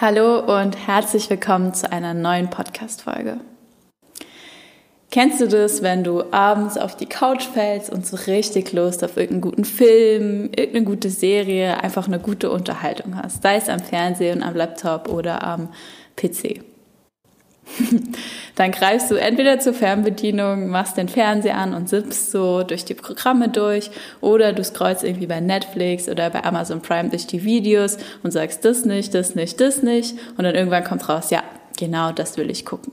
Hallo und herzlich willkommen zu einer neuen Podcast-Folge. Kennst du das, wenn du abends auf die Couch fällst und so richtig Lust auf irgendeinen guten Film, irgendeine gute Serie, einfach eine gute Unterhaltung hast, sei es am Fernsehen, am Laptop oder am PC? Dann greifst du entweder zur Fernbedienung, machst den Fernseher an und sippst so durch die Programme durch oder du scrollst irgendwie bei Netflix oder bei Amazon Prime durch die Videos und sagst das nicht, das nicht, das nicht und dann irgendwann kommt raus, ja, genau das will ich gucken.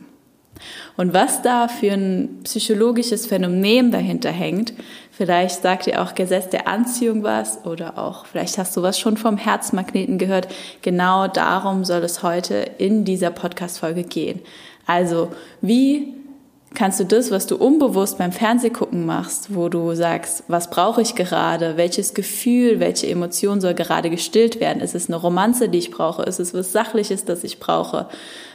Und was da für ein psychologisches Phänomen dahinter hängt, vielleicht sagt dir auch Gesetz der Anziehung was oder auch vielleicht hast du was schon vom Herzmagneten gehört. Genau darum soll es heute in dieser Podcast-Folge gehen. Also, wie kannst du das, was du unbewusst beim Fernsehgucken machst, wo du sagst, was brauche ich gerade, welches Gefühl, welche Emotion soll gerade gestillt werden? Ist es eine Romanze, die ich brauche? Ist es was Sachliches, das ich brauche?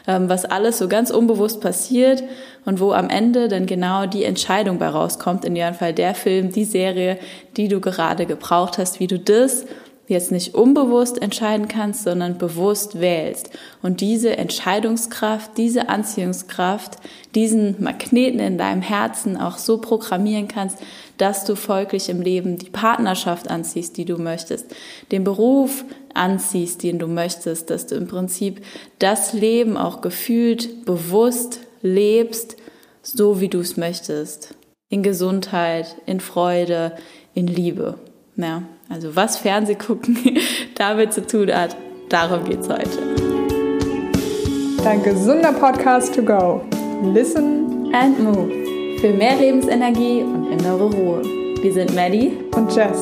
Ähm, was alles so ganz unbewusst passiert und wo am Ende dann genau die Entscheidung bei rauskommt, in jedem Fall der Film, die Serie, die du gerade gebraucht hast, wie du das jetzt nicht unbewusst entscheiden kannst, sondern bewusst wählst. Und diese Entscheidungskraft, diese Anziehungskraft, diesen Magneten in deinem Herzen auch so programmieren kannst, dass du folglich im Leben die Partnerschaft anziehst, die du möchtest, den Beruf anziehst, den du möchtest, dass du im Prinzip das Leben auch gefühlt, bewusst lebst, so wie du es möchtest. In Gesundheit, in Freude, in Liebe. Ja, also was Fernsehgucken damit zu tun hat, darum geht es heute. Dein gesunder Podcast to go. Listen and move. Für mehr Lebensenergie und innere Ruhe. Wir sind Maddie und Jess.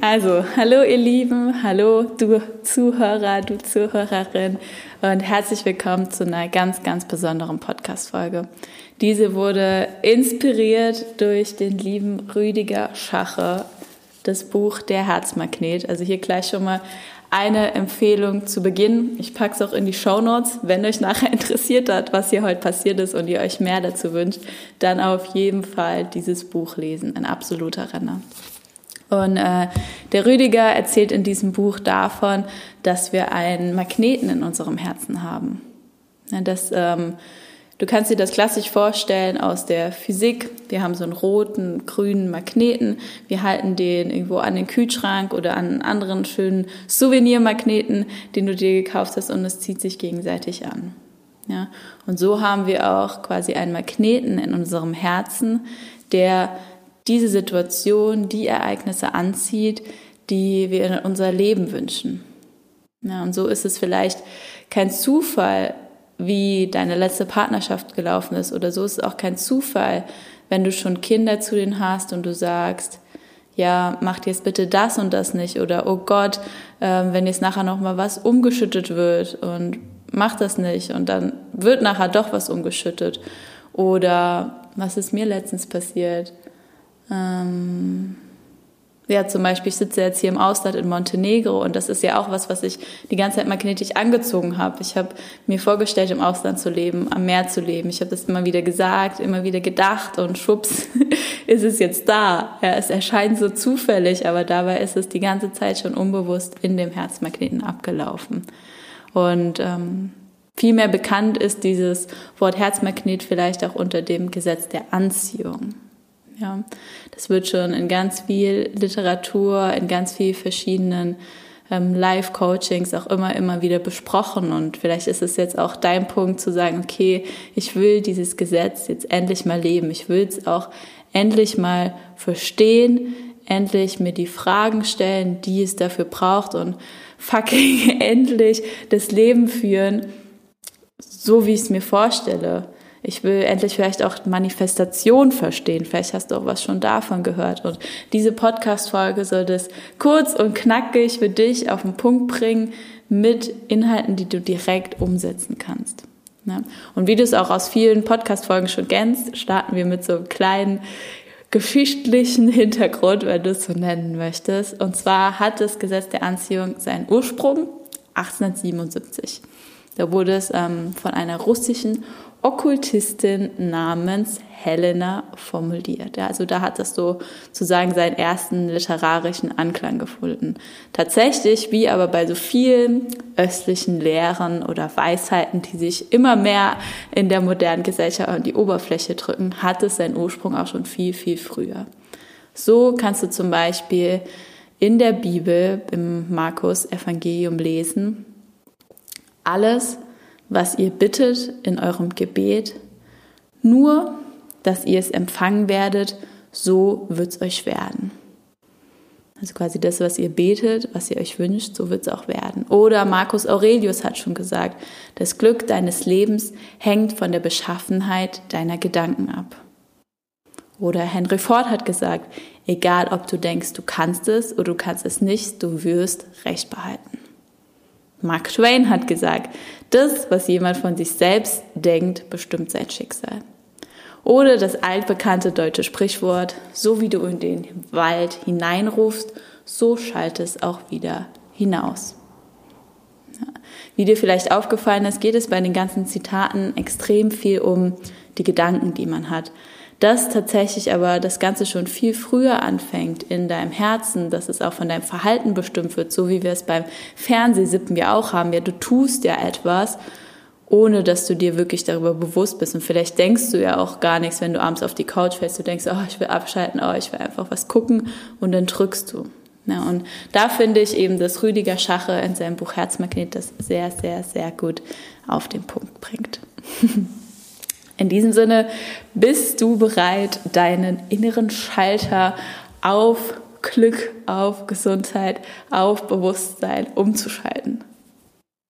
Also, hallo ihr Lieben, hallo du Zuhörer, du Zuhörerin und herzlich willkommen zu einer ganz, ganz besonderen Podcast-Folge. Diese wurde inspiriert durch den lieben Rüdiger Schache, das Buch Der Herzmagnet. Also hier gleich schon mal eine Empfehlung zu Beginn. Ich packe es auch in die Show Notes. Wenn euch nachher interessiert hat, was hier heute passiert ist und ihr euch mehr dazu wünscht, dann auf jeden Fall dieses Buch lesen. Ein absoluter Renner. Und äh, der Rüdiger erzählt in diesem Buch davon, dass wir einen Magneten in unserem Herzen haben. Ja, dass ähm, Du kannst dir das klassisch vorstellen aus der Physik. Wir haben so einen roten, grünen Magneten. Wir halten den irgendwo an den Kühlschrank oder an einen anderen schönen Souvenirmagneten, den du dir gekauft hast und es zieht sich gegenseitig an. Ja, und so haben wir auch quasi einen Magneten in unserem Herzen, der diese Situation, die Ereignisse anzieht, die wir in unser Leben wünschen. Ja, und so ist es vielleicht kein Zufall, wie deine letzte Partnerschaft gelaufen ist oder so ist es auch kein Zufall, wenn du schon Kinder zu denen hast und du sagst, ja, macht jetzt bitte das und das nicht oder oh Gott, äh, wenn jetzt nachher noch mal was umgeschüttet wird und mach das nicht und dann wird nachher doch was umgeschüttet oder was ist mir letztens passiert? Ähm, ja, zum Beispiel, ich sitze jetzt hier im Ausland in Montenegro und das ist ja auch was, was ich die ganze Zeit magnetisch angezogen habe. Ich habe mir vorgestellt, im Ausland zu leben, am Meer zu leben. Ich habe das immer wieder gesagt, immer wieder gedacht und schwupps ist es jetzt da. Ja, es erscheint so zufällig, aber dabei ist es die ganze Zeit schon unbewusst in dem Herzmagneten abgelaufen. Und ähm, viel mehr bekannt ist dieses Wort Herzmagnet vielleicht auch unter dem Gesetz der Anziehung. Ja, das wird schon in ganz viel Literatur, in ganz viel verschiedenen ähm, Live-Coachings auch immer, immer wieder besprochen. Und vielleicht ist es jetzt auch dein Punkt zu sagen, okay, ich will dieses Gesetz jetzt endlich mal leben. Ich will es auch endlich mal verstehen, endlich mir die Fragen stellen, die es dafür braucht und fucking endlich das Leben führen, so wie ich es mir vorstelle. Ich will endlich vielleicht auch Manifestation verstehen. Vielleicht hast du auch was schon davon gehört. Und diese Podcast-Folge soll das kurz und knackig für dich auf den Punkt bringen mit Inhalten, die du direkt umsetzen kannst. Und wie du es auch aus vielen Podcast-Folgen schon kennst, starten wir mit so einem kleinen geschichtlichen Hintergrund, wenn du es so nennen möchtest. Und zwar hat das Gesetz der Anziehung seinen Ursprung 1877. Da wurde es ähm, von einer russischen Okkultistin namens Helena formuliert. Also da hat das so sozusagen seinen ersten literarischen Anklang gefunden. Tatsächlich, wie aber bei so vielen östlichen Lehren oder Weisheiten, die sich immer mehr in der modernen Gesellschaft an die Oberfläche drücken, hat es seinen Ursprung auch schon viel, viel früher. So kannst du zum Beispiel in der Bibel im Markus Evangelium lesen, alles, was ihr bittet in eurem Gebet, nur, dass ihr es empfangen werdet, so wird es euch werden. Also quasi das, was ihr betet, was ihr euch wünscht, so wird es auch werden. Oder Marcus Aurelius hat schon gesagt, das Glück deines Lebens hängt von der Beschaffenheit deiner Gedanken ab. Oder Henry Ford hat gesagt, egal ob du denkst, du kannst es oder du kannst es nicht, du wirst Recht behalten. Mark Twain hat gesagt, das, was jemand von sich selbst denkt, bestimmt sein Schicksal. Oder das altbekannte deutsche Sprichwort, so wie du in den Wald hineinrufst, so schallt es auch wieder hinaus. Wie dir vielleicht aufgefallen ist, geht es bei den ganzen Zitaten extrem viel um die Gedanken, die man hat dass tatsächlich aber das Ganze schon viel früher anfängt in deinem Herzen, dass es auch von deinem Verhalten bestimmt wird, so wie wir es beim Fernsehsippen ja auch haben. Ja, du tust ja etwas, ohne dass du dir wirklich darüber bewusst bist. Und vielleicht denkst du ja auch gar nichts, wenn du abends auf die Couch fällst. Du denkst, oh, ich will abschalten, oh, ich will einfach was gucken und dann drückst du. Ja, und da finde ich eben, dass Rüdiger Schache in seinem Buch Herzmagnet das sehr, sehr, sehr gut auf den Punkt bringt. In diesem Sinne, bist du bereit, deinen inneren Schalter auf Glück, auf Gesundheit, auf Bewusstsein umzuschalten?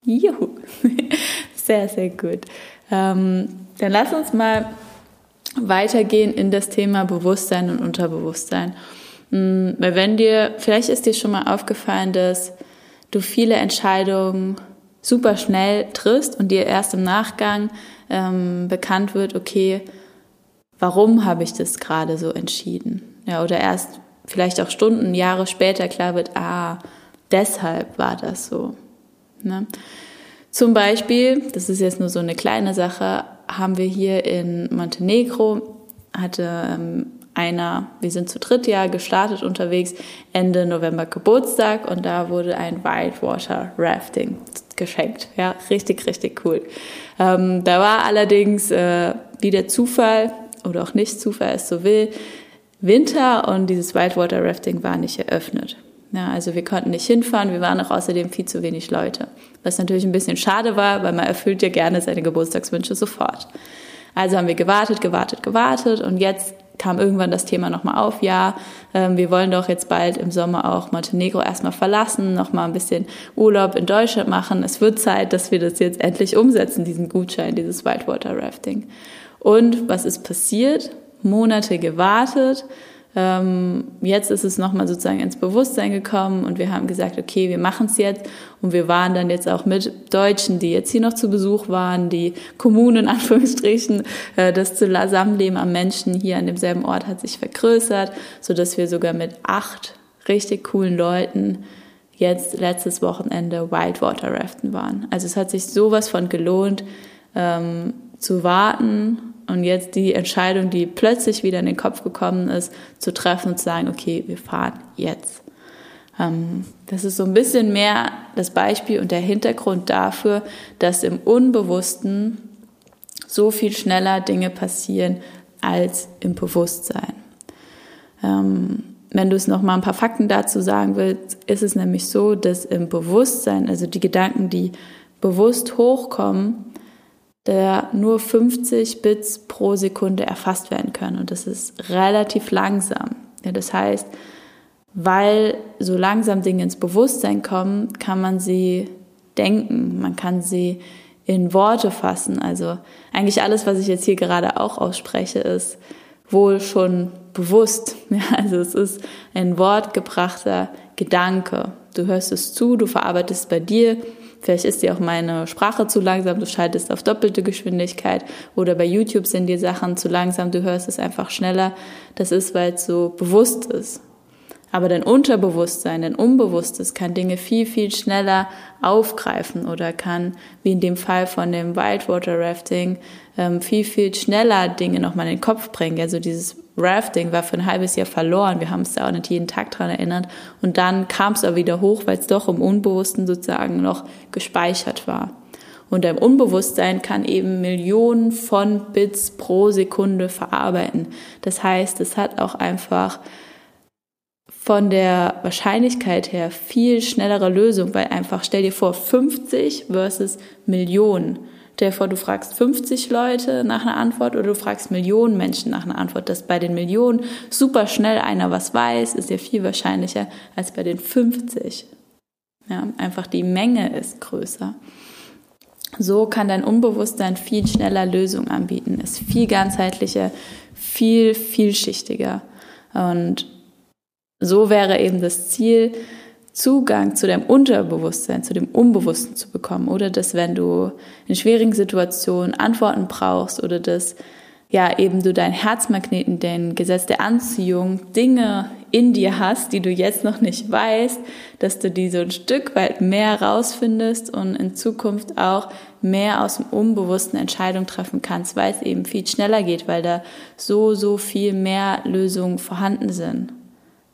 Juhu! Sehr, sehr gut. Ähm, dann lass uns mal weitergehen in das Thema Bewusstsein und Unterbewusstsein. Mhm, weil wenn dir, vielleicht ist dir schon mal aufgefallen, dass du viele Entscheidungen super schnell triffst und dir erst im Nachgang ähm, bekannt wird, okay, warum habe ich das gerade so entschieden? Ja, oder erst vielleicht auch Stunden, Jahre später klar wird, ah, deshalb war das so. Ne? Zum Beispiel, das ist jetzt nur so eine kleine Sache, haben wir hier in Montenegro, hatte ähm, einer, wir sind zu dritt ja gestartet unterwegs, Ende November Geburtstag und da wurde ein Whitewater Rafting geschenkt. Ja, richtig, richtig cool. Ähm, da war allerdings äh, wie der Zufall oder auch nicht Zufall es so will, Winter und dieses Whitewater Rafting war nicht eröffnet. Ja, also wir konnten nicht hinfahren, wir waren auch außerdem viel zu wenig Leute. Was natürlich ein bisschen schade war, weil man erfüllt ja gerne seine Geburtstagswünsche sofort. Also haben wir gewartet, gewartet, gewartet und jetzt kam irgendwann das Thema nochmal auf, ja, ähm, wir wollen doch jetzt bald im Sommer auch Montenegro erstmal verlassen, nochmal ein bisschen Urlaub in Deutschland machen. Es wird Zeit, dass wir das jetzt endlich umsetzen, diesen Gutschein, dieses Whitewater Rafting. Und was ist passiert? Monate gewartet, jetzt ist es nochmal sozusagen ins Bewusstsein gekommen und wir haben gesagt, okay, wir machen es jetzt. Und wir waren dann jetzt auch mit Deutschen, die jetzt hier noch zu Besuch waren, die Kommunen in Anführungsstrichen, äh, das Zusammenleben am Menschen hier an demselben Ort hat sich vergrößert, so dass wir sogar mit acht richtig coolen Leuten jetzt letztes Wochenende Whitewater Raften waren. Also es hat sich sowas von gelohnt, ähm, zu warten und jetzt die Entscheidung, die plötzlich wieder in den Kopf gekommen ist, zu treffen und zu sagen, okay, wir fahren jetzt. Ähm, das ist so ein bisschen mehr das Beispiel und der Hintergrund dafür, dass im Unbewussten so viel schneller Dinge passieren als im Bewusstsein. Ähm, wenn du es noch mal ein paar Fakten dazu sagen willst, ist es nämlich so, dass im Bewusstsein, also die Gedanken, die bewusst hochkommen, der nur 50 Bits pro Sekunde erfasst werden können. Und das ist relativ langsam. Ja, das heißt, weil so langsam Dinge ins Bewusstsein kommen, kann man sie denken, man kann sie in Worte fassen. Also eigentlich alles, was ich jetzt hier gerade auch ausspreche, ist wohl schon bewusst. Ja, also es ist ein wortgebrachter Gedanke. Du hörst es zu, du verarbeitest es bei dir Vielleicht ist dir auch meine Sprache zu langsam, du schaltest auf doppelte Geschwindigkeit oder bei YouTube sind dir Sachen zu langsam, du hörst es einfach schneller. Das ist, weil es so bewusst ist. Aber dein Unterbewusstsein, dein Unbewusstes kann Dinge viel, viel schneller aufgreifen oder kann, wie in dem Fall von dem Wildwater Rafting, ähm, viel, viel schneller Dinge nochmal in den Kopf bringen. Also dieses Rafting war für ein halbes Jahr verloren. Wir haben uns da auch nicht jeden Tag dran erinnert. Und dann kam es aber wieder hoch, weil es doch im Unbewussten sozusagen noch gespeichert war. Und dein Unbewusstsein kann eben Millionen von Bits pro Sekunde verarbeiten. Das heißt, es hat auch einfach von der Wahrscheinlichkeit her viel schnellere Lösung, weil einfach stell dir vor 50 versus Millionen. Stell dir vor, du fragst 50 Leute nach einer Antwort oder du fragst Millionen Menschen nach einer Antwort. Dass bei den Millionen super schnell einer was weiß, ist ja viel wahrscheinlicher als bei den 50. Ja, einfach die Menge ist größer. So kann dein Unbewusstsein viel schneller Lösungen anbieten, ist viel ganzheitlicher, viel vielschichtiger. Und so wäre eben das Ziel, Zugang zu deinem Unterbewusstsein, zu dem Unbewussten zu bekommen. Oder dass, wenn du in schwierigen Situationen Antworten brauchst oder dass ja eben du dein Herzmagneten, den Gesetz der Anziehung, Dinge in dir hast, die du jetzt noch nicht weißt, dass du die so ein Stück weit mehr rausfindest und in Zukunft auch mehr aus dem Unbewussten Entscheidungen treffen kannst, weil es eben viel schneller geht, weil da so, so viel mehr Lösungen vorhanden sind.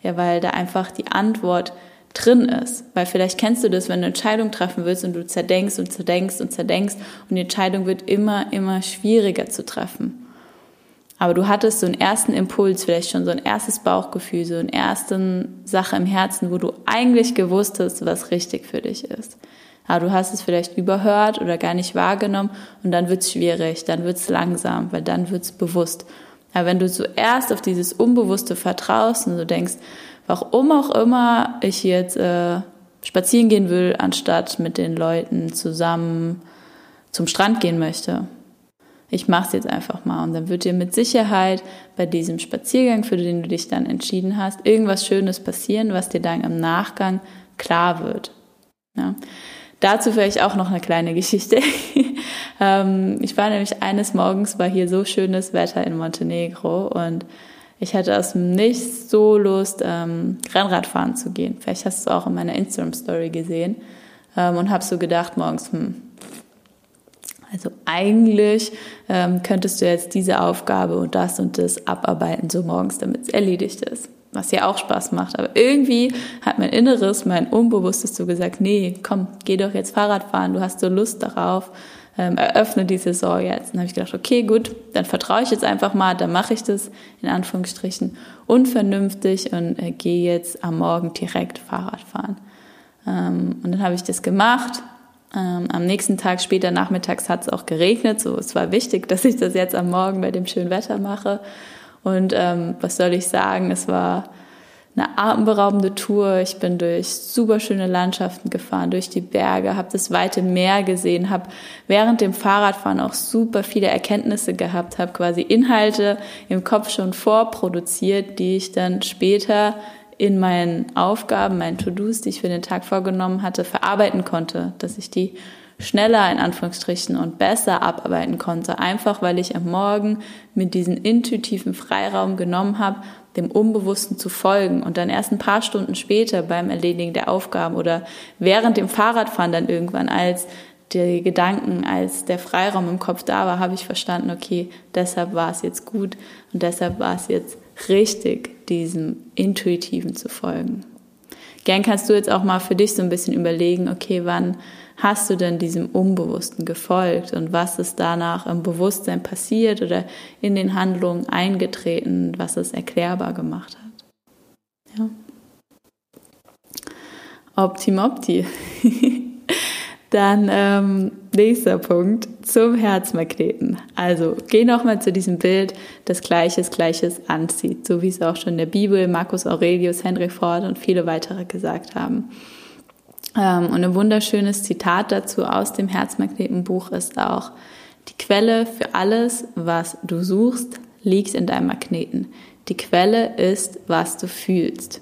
Ja, weil da einfach die Antwort drin ist. Weil vielleicht kennst du das, wenn du Entscheidungen treffen willst und du zerdenkst und zerdenkst und zerdenkst und die Entscheidung wird immer, immer schwieriger zu treffen. Aber du hattest so einen ersten Impuls, vielleicht schon so ein erstes Bauchgefühl, so eine erste Sache im Herzen, wo du eigentlich gewusst hast, was richtig für dich ist. Aber du hast es vielleicht überhört oder gar nicht wahrgenommen und dann wird es schwierig, dann wird es langsam, weil dann wird es bewusst. Aber wenn du zuerst auf dieses Unbewusste vertraust und du denkst, warum auch immer ich jetzt äh, spazieren gehen will, anstatt mit den Leuten zusammen zum Strand gehen möchte, ich mache es jetzt einfach mal. Und dann wird dir mit Sicherheit bei diesem Spaziergang, für den du dich dann entschieden hast, irgendwas Schönes passieren, was dir dann im Nachgang klar wird. Ja. Dazu vielleicht auch noch eine kleine Geschichte. Ähm, ich war nämlich eines Morgens, war hier so schönes Wetter in Montenegro und ich hatte aus dem Nichts so Lust, ähm, Rennradfahren zu gehen. Vielleicht hast du auch in meiner Instagram-Story gesehen ähm, und habe so gedacht morgens, hm, also eigentlich ähm, könntest du jetzt diese Aufgabe und das und das abarbeiten, so morgens, damit es erledigt ist. Was ja auch Spaß macht. Aber irgendwie hat mein Inneres, mein Unbewusstes so gesagt, nee, komm, geh doch jetzt Fahrrad fahren, du hast so Lust darauf, ähm, eröffne die Saison jetzt. Dann habe ich gedacht, okay, gut, dann vertraue ich jetzt einfach mal, dann mache ich das in Anführungsstrichen unvernünftig und äh, gehe jetzt am Morgen direkt Fahrrad fahren. Ähm, und dann habe ich das gemacht, ähm, am nächsten Tag, später nachmittags, hat es auch geregnet. So, es war wichtig, dass ich das jetzt am Morgen bei dem schönen Wetter mache. Und ähm, was soll ich sagen? Es war eine atemberaubende Tour. Ich bin durch super schöne Landschaften gefahren, durch die Berge, habe das weite Meer gesehen, habe während dem Fahrradfahren auch super viele Erkenntnisse gehabt, habe quasi Inhalte im Kopf schon vorproduziert, die ich dann später in meinen Aufgaben, meinen To-Dos, die ich für den Tag vorgenommen hatte, verarbeiten konnte, dass ich die schneller in Anführungsstrichen und besser abarbeiten konnte, einfach weil ich am Morgen mit diesem intuitiven Freiraum genommen habe, dem Unbewussten zu folgen und dann erst ein paar Stunden später beim Erledigen der Aufgaben oder während dem Fahrradfahren dann irgendwann als die Gedanken, als der Freiraum im Kopf da war, habe ich verstanden, okay, deshalb war es jetzt gut und deshalb war es jetzt richtig, diesem Intuitiven zu folgen. Gern kannst du jetzt auch mal für dich so ein bisschen überlegen, okay, wann hast du denn diesem Unbewussten gefolgt und was ist danach im Bewusstsein passiert oder in den Handlungen eingetreten, was es erklärbar gemacht hat. Ja. Optimopti. Dann ähm, nächster Punkt zum Herzmagneten. Also geh nochmal zu diesem Bild, das Gleiches Gleiches anzieht, so wie es auch schon in der Bibel Marcus Aurelius, Henry Ford und viele weitere gesagt haben. Ähm, und ein wunderschönes Zitat dazu aus dem Herzmagnetenbuch ist auch, die Quelle für alles, was du suchst, liegt in deinem Magneten. Die Quelle ist, was du fühlst.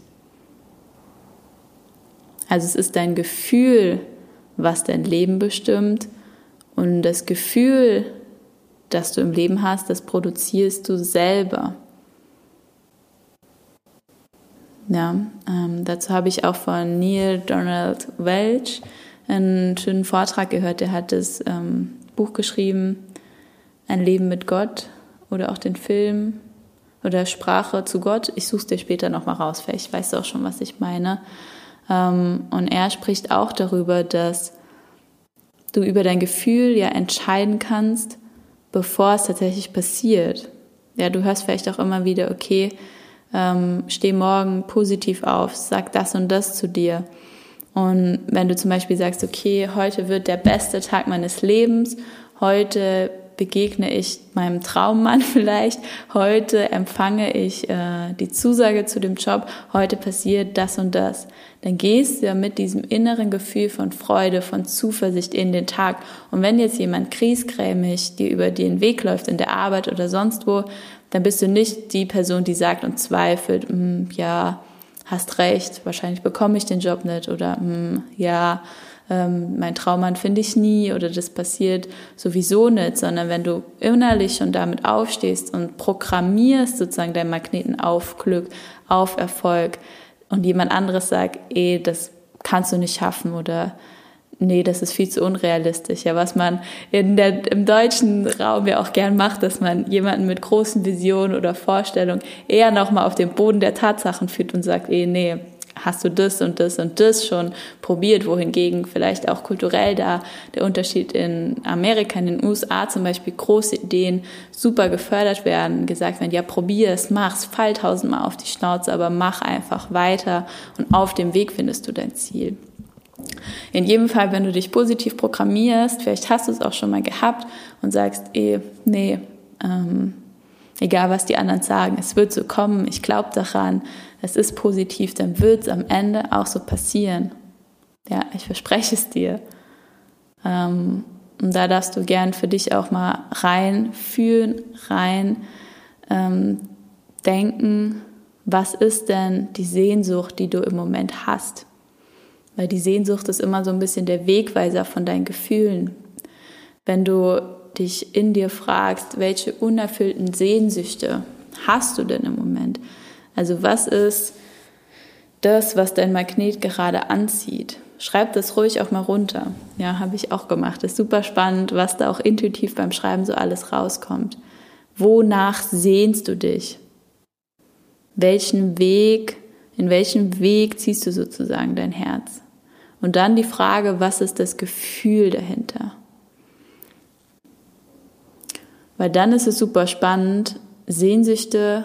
Also es ist dein Gefühl, was dein Leben bestimmt. Und das Gefühl, das du im Leben hast, das produzierst du selber. Ja, ähm, dazu habe ich auch von Neil Donald Welch einen schönen Vortrag gehört. Der hat das ähm, Buch geschrieben, Ein Leben mit Gott oder auch den Film oder Sprache zu Gott. Ich suche es dir später nochmal raus, vielleicht weißt du auch schon, was ich meine. Ähm, und er spricht auch darüber, dass du über dein Gefühl ja entscheiden kannst, bevor es tatsächlich passiert. Ja, du hörst vielleicht auch immer wieder, okay, ähm, steh morgen positiv auf, sag das und das zu dir. Und wenn du zum Beispiel sagst, okay, heute wird der beste Tag meines Lebens, heute begegne ich meinem Traummann vielleicht, heute empfange ich äh, die Zusage zu dem Job, heute passiert das und das, dann gehst du ja mit diesem inneren Gefühl von Freude, von Zuversicht in den Tag. Und wenn jetzt jemand kriesgrämig dir über den Weg läuft in der Arbeit oder sonst wo, dann bist du nicht die Person, die sagt und zweifelt, hm, ja, hast recht, wahrscheinlich bekomme ich den Job nicht oder hm, ja, ähm, mein Traummann finde ich nie oder das passiert sowieso nicht, sondern wenn du innerlich schon damit aufstehst und programmierst sozusagen deinen Magneten auf Glück, auf Erfolg und jemand anderes sagt, eh, das kannst du nicht schaffen oder nee, das ist viel zu unrealistisch. Ja, was man in der, im deutschen Raum ja auch gern macht, dass man jemanden mit großen Visionen oder Vorstellungen eher nochmal auf den Boden der Tatsachen führt und sagt, eh, nee, hast du das und das und das schon probiert, wohingegen vielleicht auch kulturell da der Unterschied in Amerika, in den USA zum Beispiel große Ideen super gefördert werden, gesagt werden, ja probier es, mach's, fall tausendmal auf die Schnauze, aber mach einfach weiter und auf dem Weg findest du dein Ziel. In jedem Fall, wenn du dich positiv programmierst, vielleicht hast du es auch schon mal gehabt und sagst, eh, nee, ähm, egal was die anderen sagen, es wird so kommen, ich glaube daran, es ist positiv, dann wird es am Ende auch so passieren. Ja, ich verspreche es dir. Ähm, und da darfst du gern für dich auch mal rein fühlen, rein ähm, denken, was ist denn die Sehnsucht, die du im Moment hast? Weil die Sehnsucht ist immer so ein bisschen der Wegweiser von deinen Gefühlen. Wenn du dich in dir fragst, welche unerfüllten Sehnsüchte hast du denn im Moment? Also was ist das, was dein Magnet gerade anzieht? Schreib das ruhig auch mal runter. Ja, habe ich auch gemacht. ist super spannend, was da auch intuitiv beim Schreiben so alles rauskommt. Wonach sehnst du dich? Welchen Weg, in welchem Weg ziehst du sozusagen dein Herz? Und dann die Frage, was ist das Gefühl dahinter? Weil dann ist es super spannend, Sehnsüchte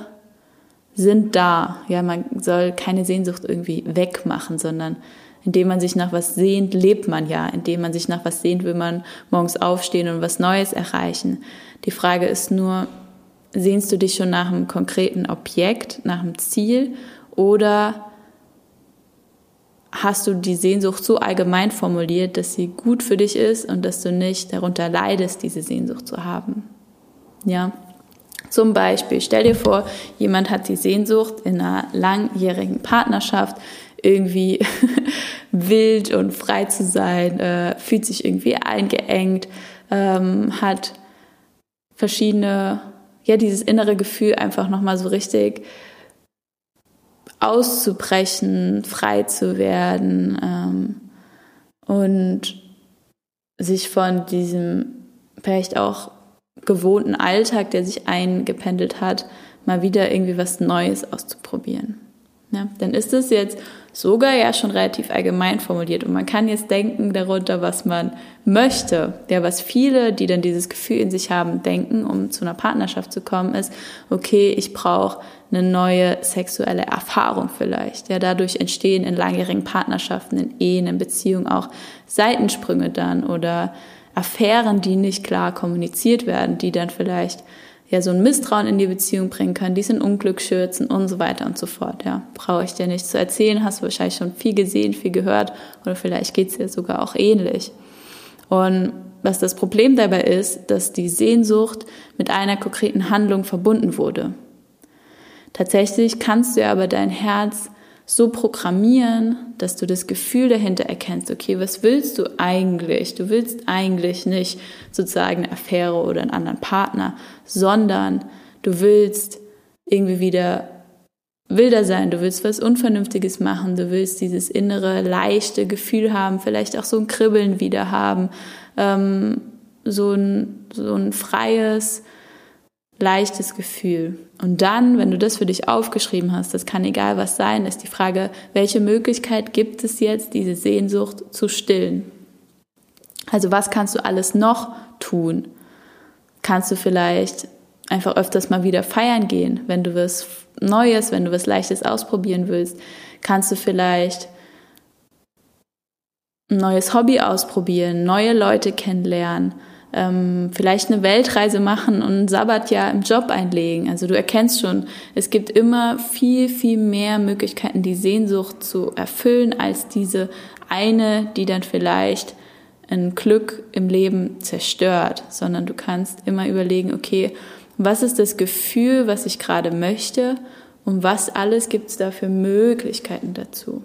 sind da. Ja, man soll keine Sehnsucht irgendwie wegmachen, sondern indem man sich nach was sehnt, lebt man ja. Indem man sich nach was sehnt, will man morgens aufstehen und was Neues erreichen. Die Frage ist nur, sehnst du dich schon nach einem konkreten Objekt, nach einem Ziel oder hast du die Sehnsucht so allgemein formuliert, dass sie gut für dich ist und dass du nicht darunter leidest, diese Sehnsucht zu haben? Ja. Zum Beispiel, stell dir vor, jemand hat die Sehnsucht in einer langjährigen Partnerschaft irgendwie wild und frei zu sein, äh, fühlt sich irgendwie eingeengt, ähm, hat verschiedene, ja, dieses innere Gefühl einfach nochmal so richtig auszubrechen, frei zu werden ähm, und sich von diesem vielleicht auch gewohnten Alltag, der sich eingependelt hat, mal wieder irgendwie was Neues auszuprobieren. Ja, dann ist es jetzt sogar ja schon relativ allgemein formuliert und man kann jetzt denken darunter, was man möchte. Ja, was viele, die dann dieses Gefühl in sich haben, denken, um zu einer Partnerschaft zu kommen, ist, okay, ich brauche eine neue sexuelle Erfahrung vielleicht. Ja, dadurch entstehen in langjährigen Partnerschaften, in Ehen, in Beziehungen auch Seitensprünge dann oder Affären, die nicht klar kommuniziert werden, die dann vielleicht ja so ein Misstrauen in die Beziehung bringen können, die es in Unglück schürzen und so weiter und so fort. Ja, brauche ich dir nicht zu erzählen, hast du wahrscheinlich schon viel gesehen, viel gehört oder vielleicht geht es dir sogar auch ähnlich. Und was das Problem dabei ist, dass die Sehnsucht mit einer konkreten Handlung verbunden wurde. Tatsächlich kannst du aber dein Herz so programmieren, dass du das Gefühl dahinter erkennst, okay, was willst du eigentlich? Du willst eigentlich nicht sozusagen eine Affäre oder einen anderen Partner, sondern du willst irgendwie wieder wilder sein, du willst was Unvernünftiges machen, du willst dieses innere, leichte Gefühl haben, vielleicht auch so ein Kribbeln wieder haben, ähm, so, ein, so ein freies, leichtes Gefühl. Und dann, wenn du das für dich aufgeschrieben hast, das kann egal was sein, ist die Frage, welche Möglichkeit gibt es jetzt, diese Sehnsucht zu stillen? Also was kannst du alles noch tun? Kannst du vielleicht einfach öfters mal wieder feiern gehen, wenn du was Neues, wenn du was Leichtes ausprobieren willst? Kannst du vielleicht ein neues Hobby ausprobieren, neue Leute kennenlernen? Ähm, vielleicht eine Weltreise machen und ein Sabbatjahr im Job einlegen. Also du erkennst schon, es gibt immer viel, viel mehr Möglichkeiten, die Sehnsucht zu erfüllen, als diese eine, die dann vielleicht ein Glück im Leben zerstört, sondern du kannst immer überlegen, okay, was ist das Gefühl, was ich gerade möchte und was alles gibt es da für Möglichkeiten dazu.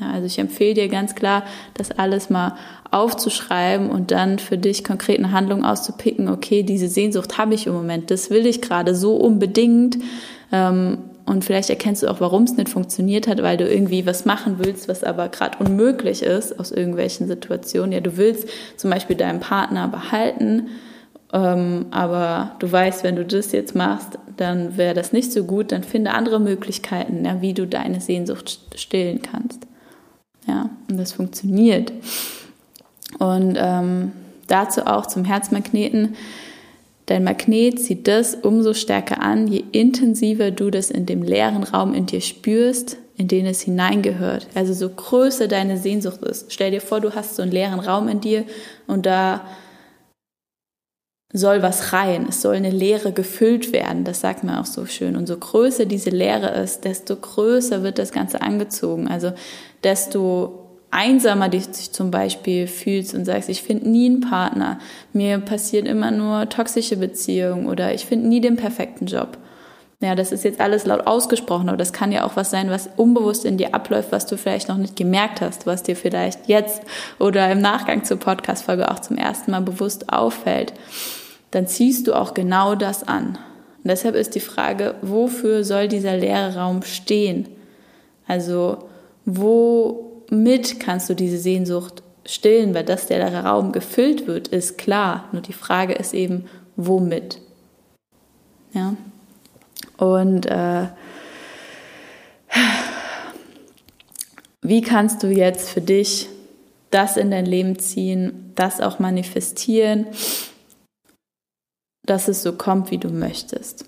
Ja, also ich empfehle dir ganz klar, das alles mal aufzuschreiben und dann für dich konkret eine Handlung auszupicken, okay, diese Sehnsucht habe ich im Moment, das will ich gerade so unbedingt. Ähm, und vielleicht erkennst du auch, warum es nicht funktioniert hat, weil du irgendwie was machen willst, was aber gerade unmöglich ist aus irgendwelchen Situationen. Ja, du willst zum Beispiel deinen Partner behalten, ähm, aber du weißt, wenn du das jetzt machst, dann wäre das nicht so gut. Dann finde andere Möglichkeiten, ja, wie du deine Sehnsucht stillen kannst. Ja, und das funktioniert. Und ähm, dazu auch zum Herzmagneten. Dein Magnet zieht das umso stärker an, je intensiver du das in dem leeren Raum in dir spürst, in den es hineingehört. Also so größer deine Sehnsucht ist. Stell dir vor, du hast so einen leeren Raum in dir und da soll was rein, es soll eine Leere gefüllt werden, das sagt man auch so schön. Und so größer diese Leere ist, desto größer wird das Ganze angezogen. Also desto einsamer dich zum Beispiel fühlst und sagst, ich finde nie einen Partner, mir passieren immer nur toxische Beziehungen oder ich finde nie den perfekten Job. Ja, das ist jetzt alles laut ausgesprochen, aber das kann ja auch was sein, was unbewusst in dir abläuft, was du vielleicht noch nicht gemerkt hast, was dir vielleicht jetzt oder im Nachgang zur Podcast-Folge auch zum ersten Mal bewusst auffällt. Dann ziehst du auch genau das an. Und deshalb ist die Frage, wofür soll dieser leere Raum stehen? Also, womit kannst du diese Sehnsucht stillen? Weil dass der Raum gefüllt wird, ist klar. Nur die Frage ist eben, womit? Ja. Und äh, wie kannst du jetzt für dich das in dein Leben ziehen, das auch manifestieren, dass es so kommt, wie du möchtest?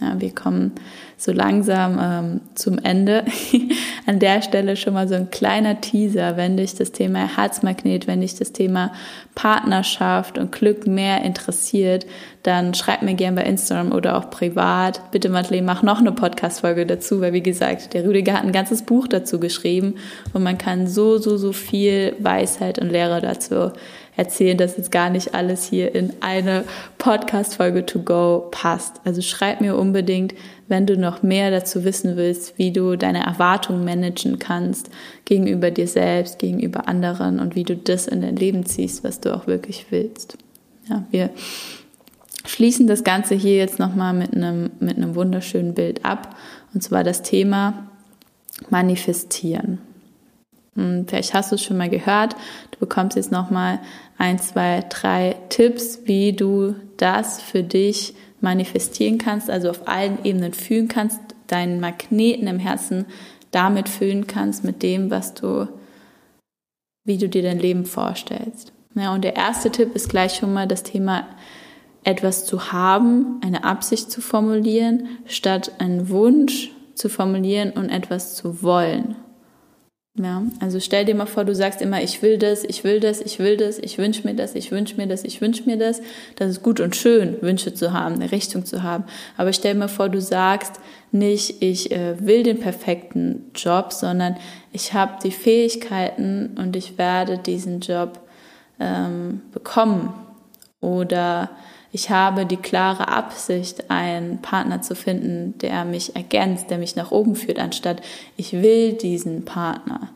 Ja, wir kommen so langsam ähm, zum Ende. An der Stelle schon mal so ein kleiner Teaser, wenn dich das Thema Herzmagnet, wenn dich das Thema Partnerschaft und Glück mehr interessiert, dann schreib mir gerne bei Instagram oder auch privat. Bitte Madeleine, mach noch eine Podcast-Folge dazu, weil wie gesagt, der Rüdiger hat ein ganzes Buch dazu geschrieben und man kann so, so, so viel Weisheit und Lehre dazu erzählen, dass jetzt gar nicht alles hier in eine Podcast-Folge to go passt. Also schreib mir unbedingt, wenn du noch mehr dazu wissen willst, wie du deine Erwartungen managen kannst gegenüber dir selbst, gegenüber anderen und wie du das in dein Leben ziehst, was du auch wirklich willst. Ja, wir schließen das Ganze hier jetzt nochmal mit einem, mit einem wunderschönen Bild ab. Und zwar das Thema Manifestieren. Vielleicht hast du es schon mal gehört. Du bekommst jetzt nochmal ein, zwei, drei Tipps, wie du das für dich manifestieren kannst, also auf allen Ebenen fühlen kannst, deinen Magneten im Herzen damit füllen kannst, mit dem, was du, wie du dir dein Leben vorstellst. Ja, und der erste Tipp ist gleich schon mal das Thema etwas zu haben, eine Absicht zu formulieren, statt einen Wunsch zu formulieren und etwas zu wollen. Ja, also stell dir mal vor, du sagst immer, ich will das, ich will das, ich will das, ich wünsche mir das, ich wünsche mir das, ich wünsche mir das. Das ist gut und schön, Wünsche zu haben, eine Richtung zu haben. Aber stell dir mal vor, du sagst nicht, ich äh, will den perfekten Job, sondern ich habe die Fähigkeiten und ich werde diesen Job ähm, bekommen. Oder ich habe die klare Absicht, einen Partner zu finden, der mich ergänzt, der mich nach oben führt, anstatt ich will diesen Partner.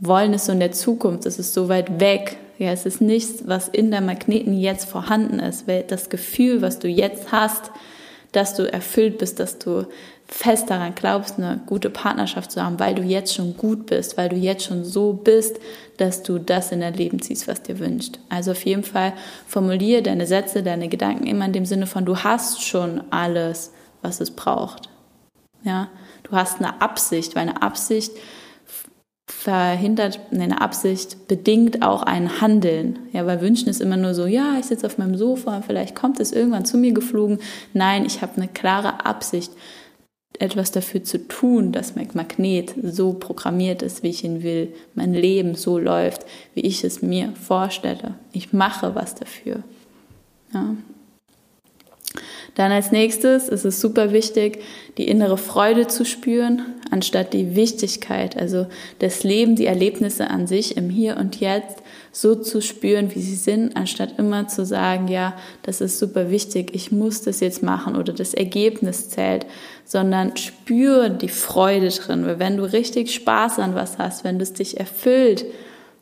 Wollen ist so in der Zukunft, es ist so weit weg. Ja, es ist nichts, was in der Magneten jetzt vorhanden ist. Weil das Gefühl, was du jetzt hast, dass du erfüllt bist, dass du fest daran glaubst, eine gute Partnerschaft zu haben, weil du jetzt schon gut bist, weil du jetzt schon so bist, dass du das in dein Leben ziehst, was dir wünscht. Also auf jeden Fall formuliere deine Sätze, deine Gedanken immer in dem Sinne von, du hast schon alles, was es braucht. Ja, du hast eine Absicht, weil eine Absicht verhindert, eine Absicht bedingt auch ein Handeln. Ja, weil Wünschen ist immer nur so, ja, ich sitze auf meinem Sofa, vielleicht kommt es irgendwann zu mir geflogen. Nein, ich habe eine klare Absicht etwas dafür zu tun, dass mein Magnet so programmiert ist, wie ich ihn will, mein Leben so läuft, wie ich es mir vorstelle. Ich mache was dafür. Ja. Dann als nächstes ist es super wichtig, die innere Freude zu spüren, anstatt die Wichtigkeit, also das Leben, die Erlebnisse an sich im Hier und Jetzt so zu spüren, wie sie sind, anstatt immer zu sagen, ja, das ist super wichtig, ich muss das jetzt machen oder das Ergebnis zählt, sondern spüre die Freude drin. Weil wenn du richtig Spaß an was hast, wenn es dich erfüllt,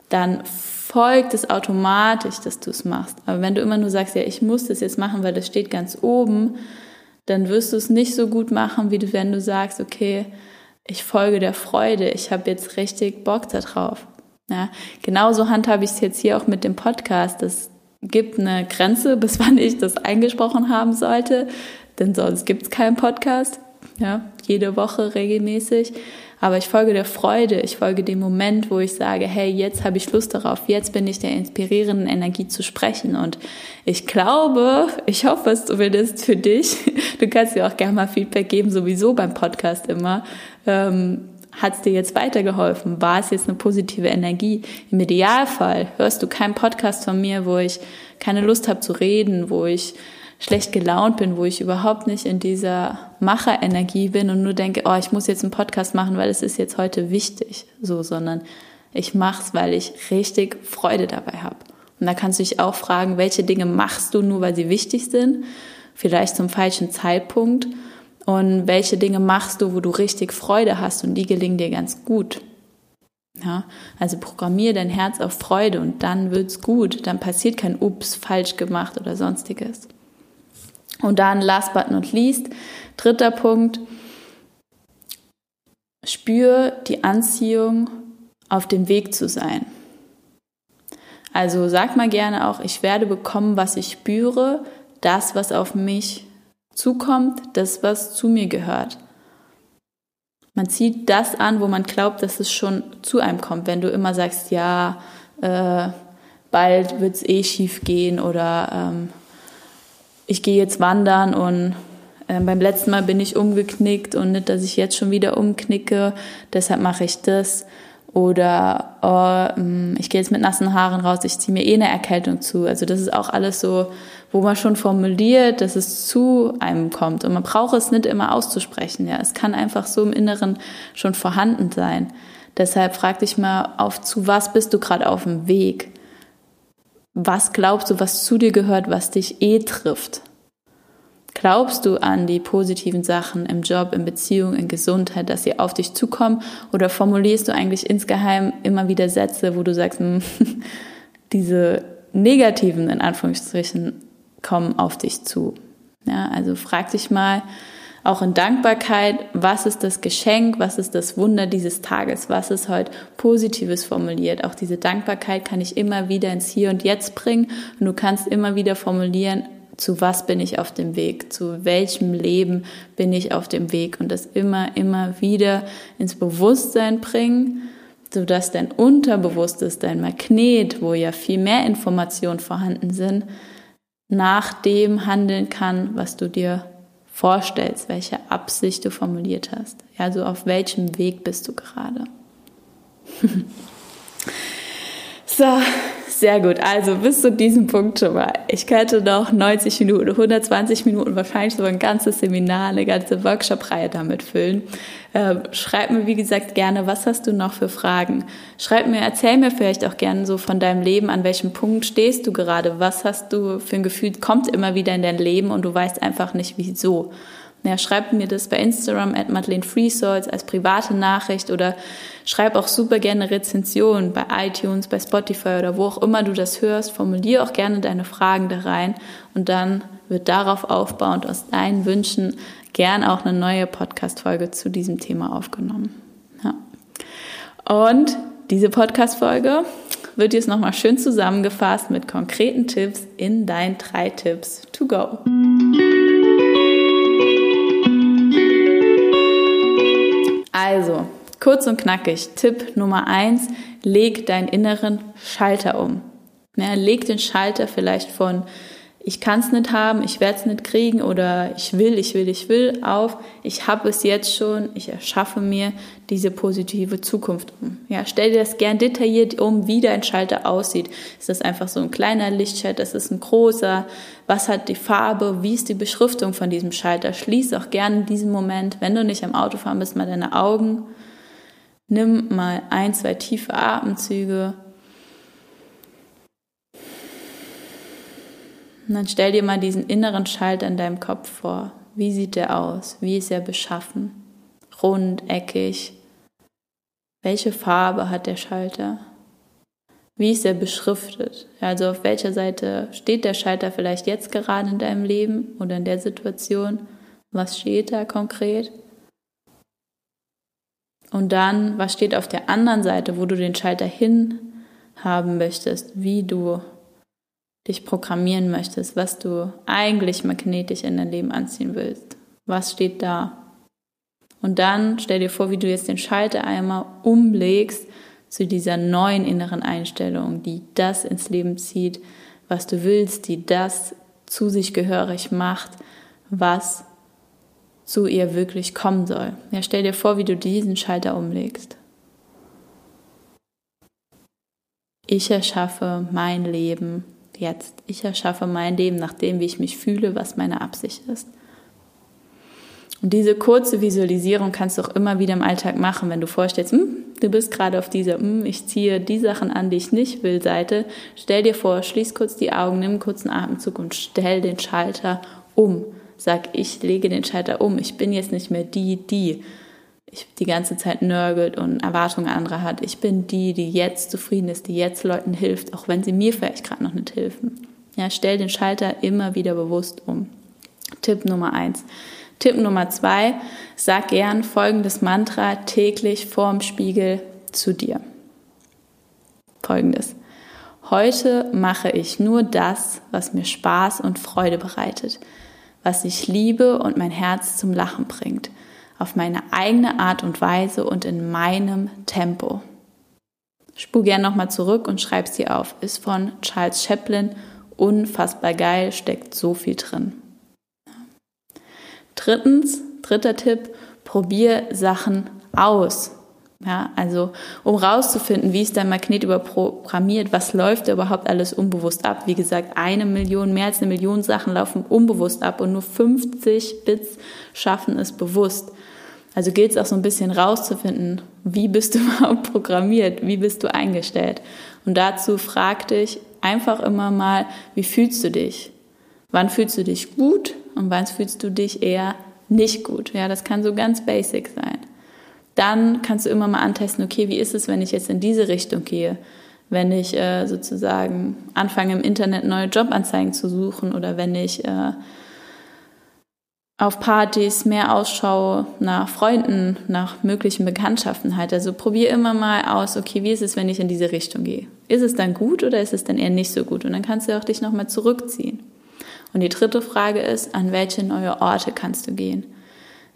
dann folgt es automatisch, dass du es machst. Aber wenn du immer nur sagst, ja, ich muss das jetzt machen, weil das steht ganz oben, dann wirst du es nicht so gut machen, wie wenn du sagst, okay, ich folge der Freude, ich habe jetzt richtig Bock darauf. Ja, genauso handhabe ich es jetzt hier auch mit dem Podcast. Es gibt eine Grenze, bis wann ich das eingesprochen haben sollte, denn sonst gibt es keinen Podcast. Ja, jede Woche regelmäßig. Aber ich folge der Freude, ich folge dem Moment, wo ich sage, hey, jetzt habe ich Lust darauf, jetzt bin ich der inspirierenden Energie zu sprechen. Und ich glaube, ich hoffe es zumindest für dich. Du kannst dir auch gerne mal Feedback geben, sowieso beim Podcast immer. Ähm, hat es dir jetzt weitergeholfen? War es jetzt eine positive Energie? Im Idealfall hörst du keinen Podcast von mir, wo ich keine Lust habe zu reden, wo ich schlecht gelaunt bin, wo ich überhaupt nicht in dieser Macherenergie bin und nur denke, oh, ich muss jetzt einen Podcast machen, weil es ist jetzt heute wichtig, so, sondern ich mach's, weil ich richtig Freude dabei habe. Und da kannst du dich auch fragen, welche Dinge machst du nur, weil sie wichtig sind, vielleicht zum falschen Zeitpunkt und welche Dinge machst du, wo du richtig Freude hast und die gelingen dir ganz gut. Ja, also programmier dein Herz auf Freude und dann wird's gut, dann passiert kein Ups, falsch gemacht oder sonstiges. Und dann last but not least, dritter Punkt, spür die Anziehung auf dem Weg zu sein. Also sag mal gerne auch, ich werde bekommen, was ich spüre, das, was auf mich zukommt, das, was zu mir gehört. Man zieht das an, wo man glaubt, dass es schon zu einem kommt. Wenn du immer sagst, ja, äh, bald wird es eh schief gehen oder ähm, ich gehe jetzt wandern und äh, beim letzten Mal bin ich umgeknickt und nicht, dass ich jetzt schon wieder umknicke, deshalb mache ich das. Oder oh, mm, ich gehe jetzt mit nassen Haaren raus, ich ziehe mir eh eine Erkältung zu. Also das ist auch alles so, wo man schon formuliert, dass es zu einem kommt. Und man braucht es nicht immer auszusprechen. Ja, es kann einfach so im Inneren schon vorhanden sein. Deshalb frag dich mal auf, zu was bist du gerade auf dem Weg? Was glaubst du, was zu dir gehört, was dich eh trifft? Glaubst du an die positiven Sachen im Job, in Beziehung, in Gesundheit, dass sie auf dich zukommen? Oder formulierst du eigentlich insgeheim immer wieder Sätze, wo du sagst, hm, diese negativen, in Anführungsstrichen, kommen auf dich zu? Ja, also frag dich mal, auch in Dankbarkeit, was ist das Geschenk, was ist das Wunder dieses Tages, was ist heute Positives formuliert. Auch diese Dankbarkeit kann ich immer wieder ins Hier und Jetzt bringen. Und du kannst immer wieder formulieren, zu was bin ich auf dem Weg, zu welchem Leben bin ich auf dem Weg? Und das immer, immer wieder ins Bewusstsein bringen, sodass dein Unterbewusstes, dein Magnet, wo ja viel mehr Informationen vorhanden sind, nach dem handeln kann, was du dir vorstellst, welche Absicht du formuliert hast. Ja, so auf welchem Weg bist du gerade. so, sehr gut. Also bis zu diesem Punkt schon mal. Ich könnte noch 90 Minuten, 120 Minuten, wahrscheinlich so ein ganzes Seminar, eine ganze Workshop-Reihe damit füllen. Ähm, schreib mir, wie gesagt, gerne, was hast du noch für Fragen? Schreib mir, erzähl mir vielleicht auch gerne so von deinem Leben, an welchem Punkt stehst du gerade? Was hast du für ein Gefühl, kommt immer wieder in dein Leben und du weißt einfach nicht, wieso? Ja, schreib mir das bei Instagram at Madeleine als private Nachricht oder schreib auch super gerne Rezensionen bei iTunes, bei Spotify oder wo auch immer du das hörst. Formulier auch gerne deine Fragen da rein und dann wird darauf aufbauend aus deinen Wünschen gern auch eine neue Podcast-Folge zu diesem Thema aufgenommen. Ja. Und diese Podcast-Folge wird jetzt nochmal schön zusammengefasst mit konkreten Tipps in deinen drei Tipps to go. Also, kurz und knackig. Tipp Nummer eins: leg deinen inneren Schalter um. Ja, leg den Schalter vielleicht von ich kann es nicht haben, ich werde es nicht kriegen oder ich will, ich will, ich will auf, ich habe es jetzt schon, ich erschaffe mir diese positive Zukunft um. Ja, stell dir das gern detailliert um, wie dein Schalter aussieht. Ist das einfach so ein kleiner Lichtschalter, ist es ein großer? Was hat die Farbe? Wie ist die Beschriftung von diesem Schalter? Schließ auch gerne in diesem Moment, wenn du nicht am Autofahren bist, mal deine Augen. Nimm mal ein, zwei tiefe Atemzüge Und dann stell dir mal diesen inneren Schalter in deinem Kopf vor. Wie sieht der aus? Wie ist er beschaffen? Rund, eckig? Welche Farbe hat der Schalter? Wie ist er beschriftet? Also auf welcher Seite steht der Schalter vielleicht jetzt gerade in deinem Leben oder in der Situation? Was steht da konkret? Und dann, was steht auf der anderen Seite, wo du den Schalter hin haben möchtest, wie du dich programmieren möchtest, was du eigentlich magnetisch in dein Leben anziehen willst. Was steht da? Und dann stell dir vor, wie du jetzt den Schalter einmal umlegst zu dieser neuen inneren Einstellung, die das ins Leben zieht, was du willst, die das zu sich gehörig macht, was zu ihr wirklich kommen soll. Ja, stell dir vor, wie du diesen Schalter umlegst. Ich erschaffe mein Leben jetzt. Ich erschaffe mein Leben nach dem, wie ich mich fühle, was meine Absicht ist. Und diese kurze Visualisierung kannst du auch immer wieder im Alltag machen, wenn du vorstellst, hm, du bist gerade auf dieser, hm, ich ziehe die Sachen an, die ich nicht will, Seite. Stell dir vor, schließ kurz die Augen, nimm einen kurzen Atemzug und stell den Schalter um. Sag, ich lege den Schalter um. Ich bin jetzt nicht mehr die, die ich die ganze Zeit nörgelt und Erwartungen anderer hat. Ich bin die, die jetzt zufrieden ist, die jetzt Leuten hilft, auch wenn sie mir vielleicht gerade noch nicht helfen. Ja, stell den Schalter immer wieder bewusst um. Tipp Nummer eins. Tipp Nummer zwei, sag gern folgendes Mantra täglich vorm Spiegel zu dir. Folgendes. Heute mache ich nur das, was mir Spaß und Freude bereitet, was ich liebe und mein Herz zum Lachen bringt auf meine eigene Art und Weise und in meinem Tempo. Spur gern nochmal zurück und schreib sie auf. Ist von Charles Chaplin. Unfassbar geil, steckt so viel drin. Drittens, dritter Tipp, probier Sachen aus. Ja, also um rauszufinden, wie ist dein Magnet überprogrammiert, was läuft da überhaupt alles unbewusst ab. Wie gesagt, eine Million, mehr als eine Million Sachen laufen unbewusst ab und nur 50 Bits schaffen es bewusst. Also gilt es auch so ein bisschen rauszufinden, wie bist du überhaupt programmiert, wie bist du eingestellt. Und dazu frag dich einfach immer mal, wie fühlst du dich? Wann fühlst du dich gut und wann fühlst du dich eher nicht gut? Ja, das kann so ganz basic sein. Dann kannst du immer mal antesten, okay, wie ist es, wenn ich jetzt in diese Richtung gehe? Wenn ich äh, sozusagen anfange im Internet neue Jobanzeigen zu suchen oder wenn ich äh, auf Partys mehr Ausschau nach Freunden, nach möglichen Bekanntschaften halt. Also probier immer mal aus, okay, wie ist es, wenn ich in diese Richtung gehe? Ist es dann gut oder ist es dann eher nicht so gut? Und dann kannst du auch dich nochmal zurückziehen. Und die dritte Frage ist, an welche neue Orte kannst du gehen?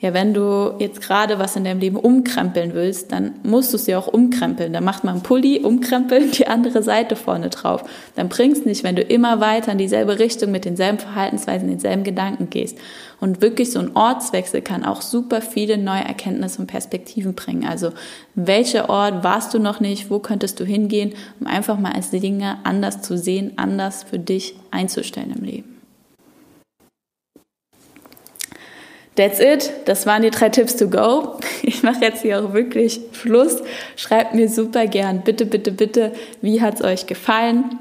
Ja, wenn du jetzt gerade was in deinem Leben umkrempeln willst, dann musst du es ja auch umkrempeln. Dann macht man einen Pulli, umkrempeln, die andere Seite vorne drauf. Dann bringst nicht, wenn du immer weiter in dieselbe Richtung mit denselben Verhaltensweisen, denselben Gedanken gehst. Und wirklich so ein Ortswechsel kann auch super viele neue Erkenntnisse und Perspektiven bringen. Also, welcher Ort warst du noch nicht? Wo könntest du hingehen, um einfach mal als Dinge anders zu sehen, anders für dich einzustellen im Leben? That's it. Das waren die drei Tipps to go. Ich mache jetzt hier auch wirklich Schluss. Schreibt mir super gern, bitte, bitte, bitte, wie hat es euch gefallen?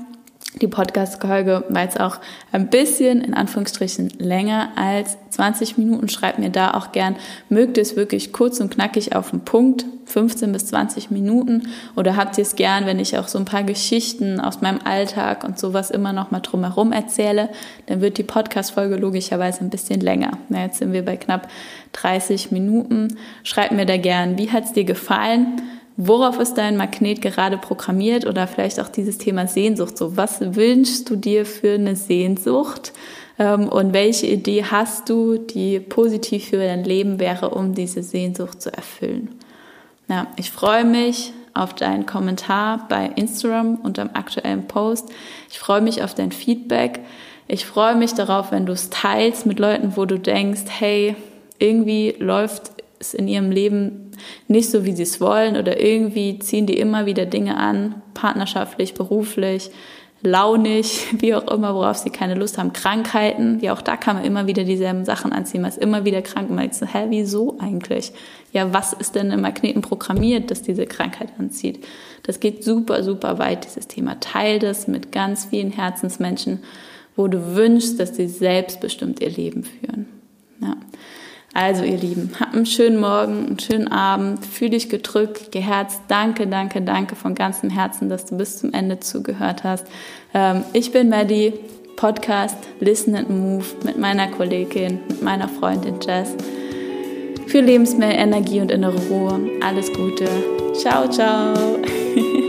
Die Podcast-Folge war jetzt auch ein bisschen in Anführungsstrichen länger als 20 Minuten. Schreibt mir da auch gern, mögt ihr es wirklich kurz und knackig auf den Punkt, 15 bis 20 Minuten, oder habt ihr es gern, wenn ich auch so ein paar Geschichten aus meinem Alltag und sowas immer noch mal drumherum erzähle, dann wird die Podcast-Folge logischerweise ein bisschen länger. Na, jetzt sind wir bei knapp 30 Minuten. Schreibt mir da gern, wie hat es dir gefallen? Worauf ist dein Magnet gerade programmiert oder vielleicht auch dieses Thema Sehnsucht? So, was wünschst du dir für eine Sehnsucht? Ähm, und welche Idee hast du, die positiv für dein Leben wäre, um diese Sehnsucht zu erfüllen? Ja, ich freue mich auf deinen Kommentar bei Instagram unter dem aktuellen Post. Ich freue mich auf dein Feedback. Ich freue mich darauf, wenn du es teilst mit Leuten, wo du denkst, hey, irgendwie läuft es in ihrem Leben nicht so, wie sie es wollen oder irgendwie ziehen die immer wieder Dinge an, partnerschaftlich, beruflich, launig, wie auch immer, worauf sie keine Lust haben. Krankheiten, ja auch da kann man immer wieder dieselben Sachen anziehen, man ist immer wieder krank und man denkt so, hä, wieso eigentlich? Ja, was ist denn im Magneten programmiert, dass diese Krankheit anzieht? Das geht super, super weit, dieses Thema. Teil das mit ganz vielen Herzensmenschen, wo du wünschst, dass sie selbstbestimmt ihr Leben führen. Ja. Also ihr Lieben, habt einen schönen Morgen, einen schönen Abend, fühl dich gedrückt, geherzt. Danke, danke, danke von ganzem Herzen, dass du bis zum Ende zugehört hast. Ähm, ich bin Maddie, Podcast Listen and Move mit meiner Kollegin, mit meiner Freundin Jess. Für Lebensmehr, Energie und innere Ruhe. Alles Gute. Ciao, ciao.